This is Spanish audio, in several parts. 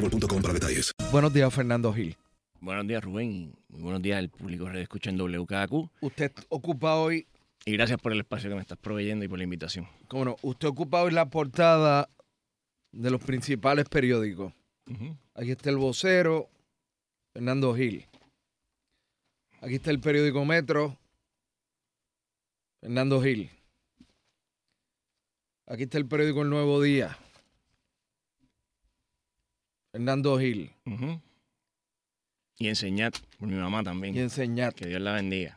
boostmobile.com para detalles. Buenos días, Fernando Gil. Buenos días, Rubén. Muy buenos días al público que escucha en WKQ. Usted ocupa hoy, Y gracias por el espacio que me estás proveyendo y por la invitación. cómo no, usted ocupa hoy la portada de los principales periódicos. Aquí está el vocero, Fernando Gil. Aquí está el periódico Metro, Fernando Gil. Aquí está el periódico El Nuevo Día, Fernando Gil. Y enseñar por mi mamá también. Y enseñar. Que Dios la bendiga.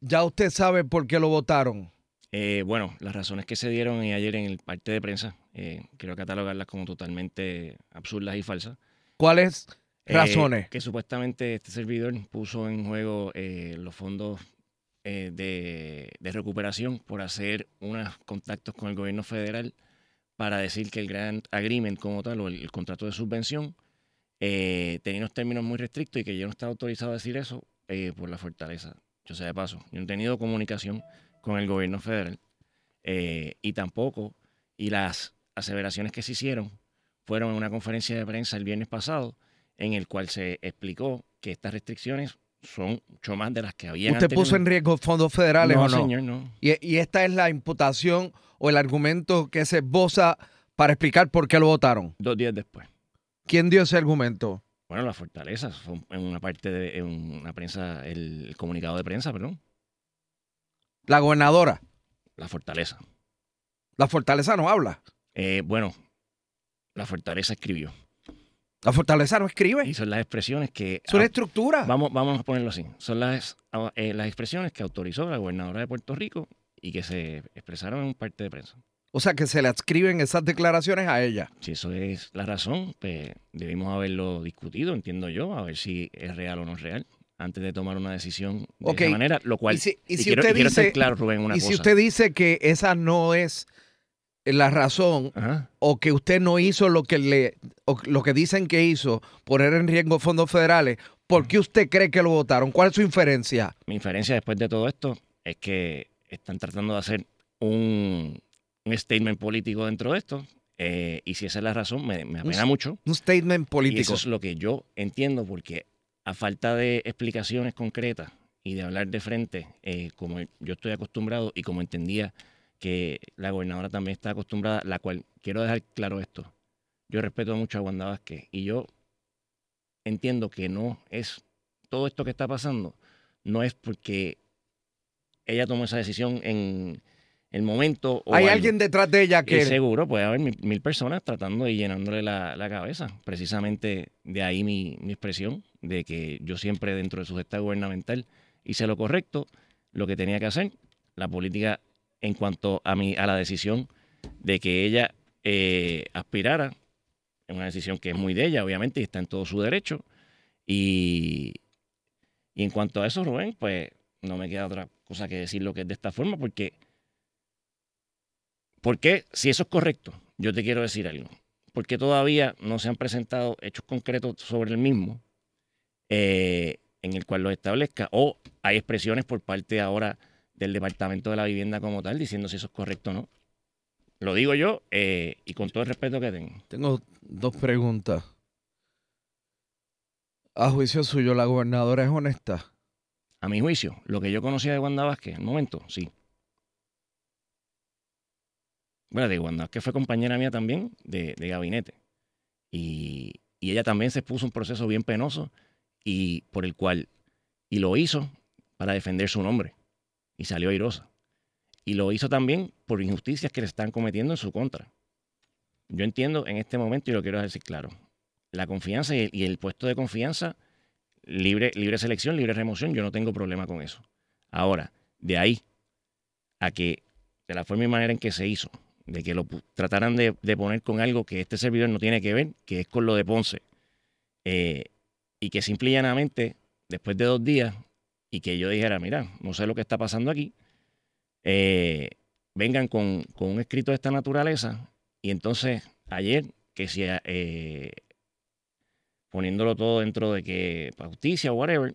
Ya usted sabe por qué lo votaron. Eh, bueno, las razones que se dieron ayer en el parte de prensa, eh, quiero catalogarlas como totalmente absurdas y falsas. ¿Cuáles Eh, razones? que supuestamente este servidor puso en juego eh, los fondos eh, de, de recuperación por hacer unos contactos con el gobierno federal para decir que el Grant Agreement como tal o el, contrato de subvención eh, tenía unos términos muy restrictos y que yo no estaba autorizado a decir eso eh, por la fortaleza. Yo sé de paso, yo no he tenido comunicación con el gobierno federal eh, y tampoco, y las aseveraciones que se hicieron fueron en una conferencia de prensa el viernes pasado en el cual se explicó que estas restricciones son mucho más de las que había ¿Usted puso en riesgo fondos federales No, o no? señor, no. Y, y esta es la imputación o el argumento que se esboza para explicar por qué lo votaron. Dos días después. ¿Quién dio ese argumento? Bueno, la fortaleza, fue en una parte de en una prensa, el, el comunicado de prensa, perdón, La gobernadora. la fortaleza. La fortaleza no habla. Eh, bueno, la fortaleza escribió. La fortaleza no escribe. Y son las expresiones que... Es una ah, estructura. Vamos, vamos a ponerlo así. Son las, eh, las expresiones que autorizó la gobernadora de Puerto Rico y que se expresaron en un parte de prensa. O sea, que se le adscriben esas declaraciones a ella. Si eso es la razón, pues debimos haberlo discutido, entiendo yo, a ver si es real o no es real, antes de tomar una decisión de Ok. esa manera. Lo cual, Y si, y y si quiero, usted y quiero dice, ser claro, Rubén, una y cosa. si usted dice que esa no es la razón Ajá. o que usted no hizo lo que le o lo que dicen que hizo, poner en riesgo fondos federales, ¿por qué usted cree que lo votaron? ¿Cuál es su inferencia? Mi inferencia después de todo esto es que están tratando de hacer un, un statement político dentro de esto. eh, y si esa es la razón, me, me apena Un- mucho. Un statement Y político. eso es lo que yo entiendo, porque a falta de explicaciones concretas y de hablar de frente, eh, como yo estoy acostumbrado y como entendía que la gobernadora también está acostumbrada, la cual quiero dejar claro esto. Yo respeto mucho a Wanda Vázquez y yo entiendo que no es todo esto que está pasando, no es porque ella tomó esa decisión en el momento. O Hay algo. alguien detrás de ella que Y seguro puede haber mil, mil personas tratando y llenándole la, la cabeza. Precisamente de ahí mi, mi expresión, de que yo siempre dentro de su gestión gubernamental hice lo correcto, lo que tenía que hacer, la política en cuanto a, mi, a la decisión de que ella eh, aspirara es una decisión que es muy de ella, obviamente, y está en todo su derecho. Y, en cuanto a eso, Rubén, pues no me queda otra cosa que decir lo que es de esta forma, porque, porque si eso es correcto, yo te quiero decir algo, porque todavía no se han presentado hechos concretos sobre el mismo eh, en el cual lo establezca, o hay expresiones por parte ahora del Departamento de la Vivienda como tal diciendo si eso es correcto o no. Lo digo yo eh, y con todo el respeto que tengo. Tengo dos preguntas. A juicio suyo, ¿la gobernadora es honesta? A mi juicio, lo que yo conocía de Wanda Vázquez, en el momento, sí. Bueno, de Wanda Vázquez fue compañera mía también de, de gabinete. Y, y ella también se puso un proceso bien penoso y por el cual, y lo hizo para defender su nombre. Y salió airosa. Y lo hizo también por injusticias que le están cometiendo en su contra. Yo entiendo en este momento, y lo quiero decir claro, la confianza y el, puesto de confianza, libre, libre selección, libre remoción, yo no tengo problema con eso. Ahora, de ahí a que, de la forma y manera en que se hizo, de que lo trataran de, de poner con algo que este servidor no tiene que ver, que es con lo de Ponce, eh, y que simple y llanamente, después de dos días, y que yo dijera, mira, no sé lo que está pasando aquí, eh, vengan con, con un escrito de esta naturaleza, y entonces ayer, que si eh, poniéndolo todo dentro de que justicia o whatever,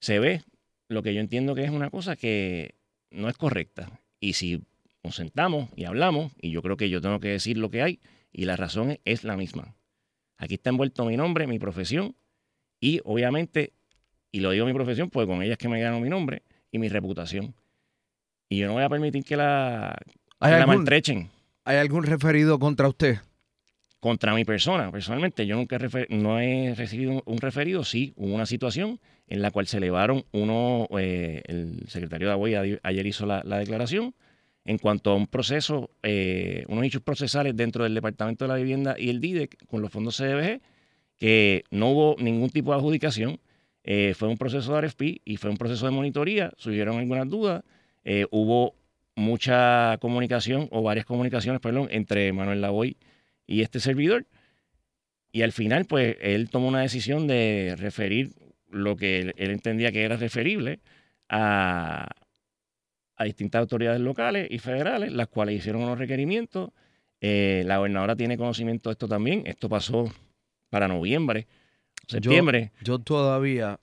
se ve lo que yo entiendo que es una cosa que no es correcta. Y si nos sentamos y hablamos, y yo creo que yo tengo que decir lo que hay, y la razón es la misma. Aquí está envuelto mi nombre, mi profesión, y obviamente, y lo digo mi profesión, pues con ella es que me gano mi nombre y mi reputación. Y yo no voy a permitir que la, que ¿Hay la maltrechen ¿Hay algún referido contra usted? contra mi persona. Personalmente, yo nunca he refer- no he recibido un- referido. Sí, hubo una situación en la cual se elevaron uno, eh, el secretario de Agüey a- ayer hizo la, la declaración en cuanto a un proceso, eh, unos hechos procesales dentro del Departamento de la Vivienda y el DIDEC con los fondos CDBG, que no hubo ningún tipo de adjudicación. Eh, fue un proceso de RFP y fue un proceso de monitoría. Surgieron algunas dudas. Eh, hubo mucha comunicación o varias comunicaciones, perdón, entre Manuel Lavoy y este servidor. Y al final, pues, él tomó una decisión de referir lo que él, entendía que era referible a, a distintas autoridades locales y federales, las cuales hicieron unos requerimientos. Eh, la gobernadora tiene conocimiento de esto también. Esto pasó para noviembre, septiembre. Yo, yo todavía.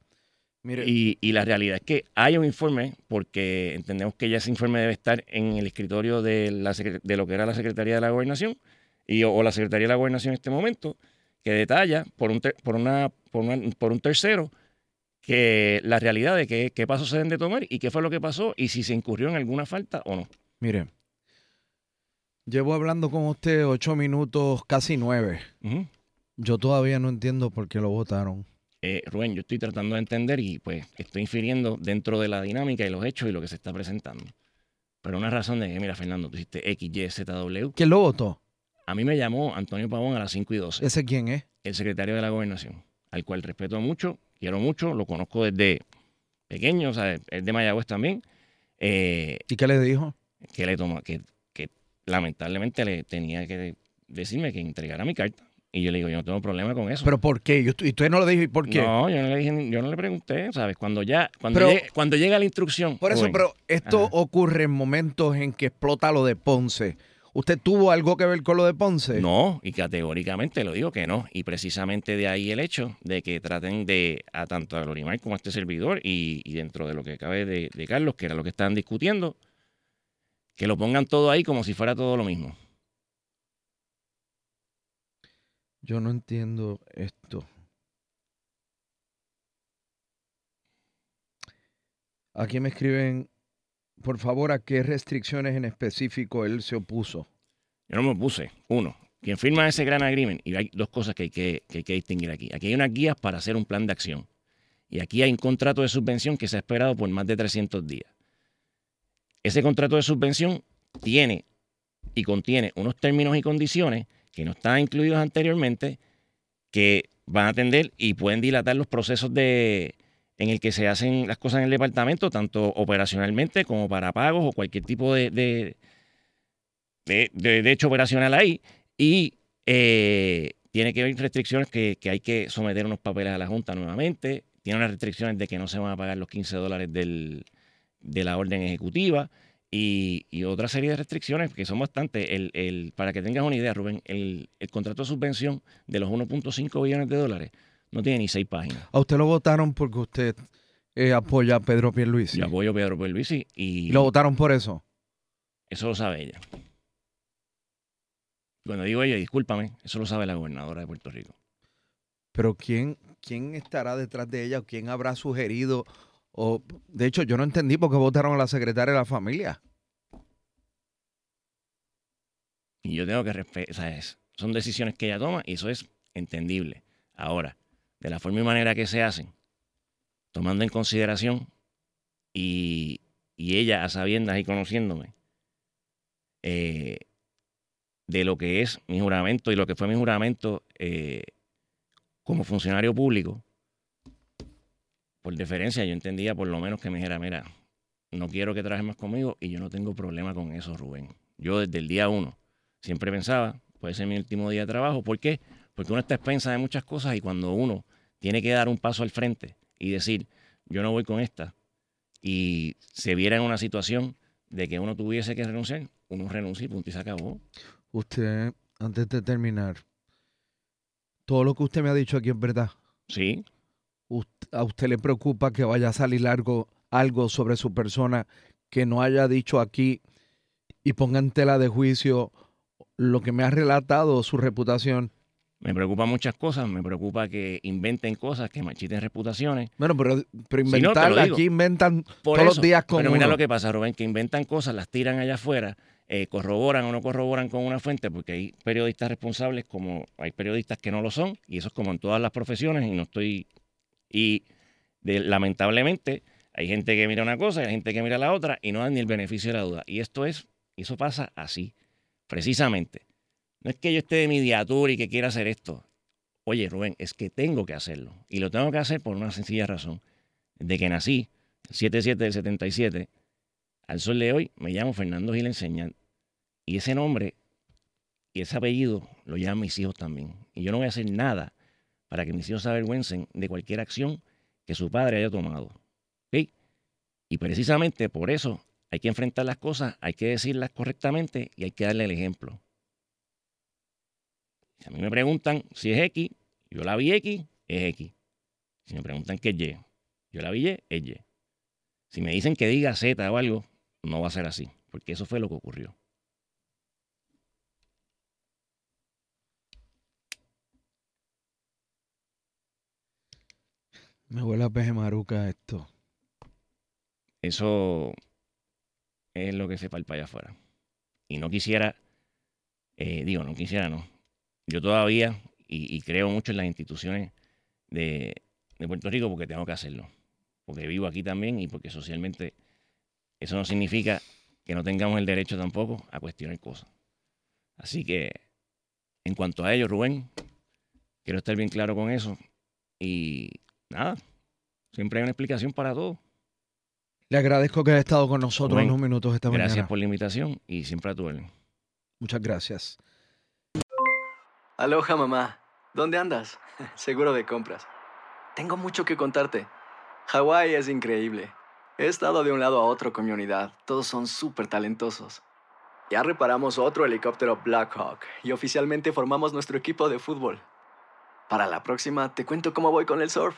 Mire, Y, y la realidad es que hay un informe, porque entendemos que ya ese informe debe estar en el escritorio de, la, de lo que era la Secretaría de la Gobernación y, o, o la Secretaría de la Gobernación en este momento, que detalla por un, ter- por una, por una- por un tercero que la realidad de qué, qué pasos se deben de tomar y qué fue lo que pasó y si se incurrió en alguna falta o no. mire. Llevo hablando con usted ocho minutos, casi nueve. Ujú. Yo todavía no entiendo por qué lo votaron. Eh, Rubén, yo estoy tratando de entender y pues estoy infiriendo dentro de la dinámica y los hechos y lo que se está presentando. Pero una razón de que, mira, Fernando, tú hiciste X, Y, Z, W. ¿Quién lo votó? A mí me llamó Antonio Pavón a las 5 y 12, ¿Ese quién es? el secretario de la gobernación, al cual respeto mucho, quiero mucho, lo conozco desde pequeño, o sea, es de Mayagüez también, eh, ¿Y qué le dijo? que le tomó, que, que lamentablemente le tenía que decirme que entregara mi carta. Y yo le digo, yo no tengo problema con eso. ¿Pero por qué? Yo, y usted no lo dijo, ¿y por qué? No, yo no le dije, yo no le pregunté, ¿sabes? Cuando ya, cuando, Pero- llegue- cuando llega la instrucción. Por eso, pero esto Ajá. ocurre en momentos en que explota lo de Ponce. ¿Usted tuvo algo que ver con lo de Ponce? No, y categóricamente lo digo que no. Y precisamente de ahí el hecho de que traten de, a tanto a Glorimar como a este servidor, y, y dentro de lo que cabe de, de Carlos, que era lo que estaban discutiendo, que lo pongan todo ahí como si fuera todo lo mismo. Yo no entiendo esto. Aquí me escriben, por favor, ¿a qué restricciones en específico él se opuso? Yo no me opuse. Uno, quien firma ese gran agreement, y hay dos cosas que hay que, que distinguir aquí. Aquí hay unas guías para hacer un plan de acción. Y aquí hay un contrato de subvención que se ha esperado por más de 300 días. Ese contrato de subvención tiene y contiene unos términos y condiciones que no estaban incluidos anteriormente que van a atender y pueden dilatar los procesos de en el que se hacen las cosas en el departamento, tanto operacionalmente como para pagos o cualquier tipo de, de, de, de- hecho operacional ahí. Y eh, tiene que haber restricciones que, que hay que someter unos papeles a la Junta nuevamente. Tiene unas restricciones de que no se van a pagar los 15 dólares del, de la orden ejecutiva y, y otra serie de restricciones que son bastantes. El, el, para que tengas una idea, Rubén, el, el contrato de subvención de los 1.5 billones de dólares no tiene ni seis páginas. ¿A usted lo votaron porque usted eh, apoya a Pedro Pierluisi? Yo apoyo a Pedro Pierluisi y... ¿Y lo votaron por eso? Eso lo sabe ella. Cuando digo ella, discúlpame, eso lo sabe la gobernadora de Puerto Rico. Pero ¿quién, quién estará detrás de ella o quién habrá sugerido? O, de hecho, yo no entendí por qué votaron a la secretaria de la familia. Y yo tengo que respetar, son decisiones que ella toma y eso es entendible. Ahora, de la forma y manera que se hacen, tomando en consideración y, y ella a sabiendas y conociéndome eh, de lo que es mi juramento y lo que fue mi juramento eh, como funcionario público, por deferencia yo entendía por lo menos que me dijera, mira, no quiero que trabajes más conmigo y yo no tengo problema con eso, Rubén. Yo desde el día uno siempre pensaba, puede ser mi último día de trabajo. ¿Por qué? Porque uno está expensa de muchas cosas y cuando uno tiene que dar un paso al frente y decir, yo no voy con esta, y se viera en una situación de que uno tuviese que renunciar, uno renuncia y punto y se acabó. Usted, antes de terminar, todo lo que usted me ha dicho aquí es verdad. Sí. ¿A usted le preocupa que vaya a salir algo, algo sobre su persona que no haya dicho aquí y ponga en tela de juicio lo que me ha relatado su reputación? Me preocupa muchas cosas, me preocupa que inventen cosas, que machiten reputaciones. Bueno, pero, pero inventar, si no, aquí inventan Por todos eso, los días con Pero mira uno. lo que pasa, Rubén, que inventan cosas, las tiran allá afuera, eh, corroboran o no corroboran con una fuente, porque hay periodistas responsables como hay periodistas que no lo son, y eso es como en todas las profesiones, y no estoy... Y lamentablemente hay gente que mira una cosa y hay gente que mira la otra y no dan ni el beneficio de la duda. Y esto es, eso pasa así, precisamente. No es que yo esté de mediatura y que quiera hacer esto. Oye, Rubén, es que tengo que hacerlo. Y lo tengo que hacer por una sencilla razón. De que nací, 7-7 del 77, al sol de hoy me llamo Fernando Gil Enseñan. Y ese nombre y ese apellido lo llaman mis hijos también. Y yo no voy a hacer nada para que mis hijos se avergüencen de cualquier acción que su padre haya tomado. ¿Ok? Y precisamente por eso hay que enfrentar las cosas, hay que decirlas correctamente y hay que darle el ejemplo. Si a mí me preguntan si es X, yo la vi X, es X. Si me preguntan qué es Y, yo la vi Y, es Y. Si me dicen que diga Z o algo, no va a ser así, porque eso fue lo que ocurrió. Me huele a peje maruca esto. Eso es lo que se palpa allá afuera. Y no quisiera, eh, digo, no quisiera, no. Yo todavía, y, creo mucho en las instituciones de, de, Puerto Rico porque tengo que hacerlo. Porque vivo aquí también y porque socialmente eso no significa que no tengamos el derecho tampoco a cuestionar cosas. Así que, en cuanto a ello, Rubén, quiero estar bien claro con eso. Y nada, siempre hay una explicación para todo. Le agradezco que haya estado con nosotros unos minutos esta Gracias mañana. por la invitación y siempre a tu orden. Muchas gracias. Aloha, mamá. ¿Dónde andas? Seguro de compras. Tengo mucho que contarte. Hawái es increíble. He estado de un lado a otro con mi unidad. Todos son súper talentosos. Ya reparamos otro helicóptero Blackhawk y oficialmente formamos nuestro equipo de fútbol. Para la próxima te cuento cómo voy con el surf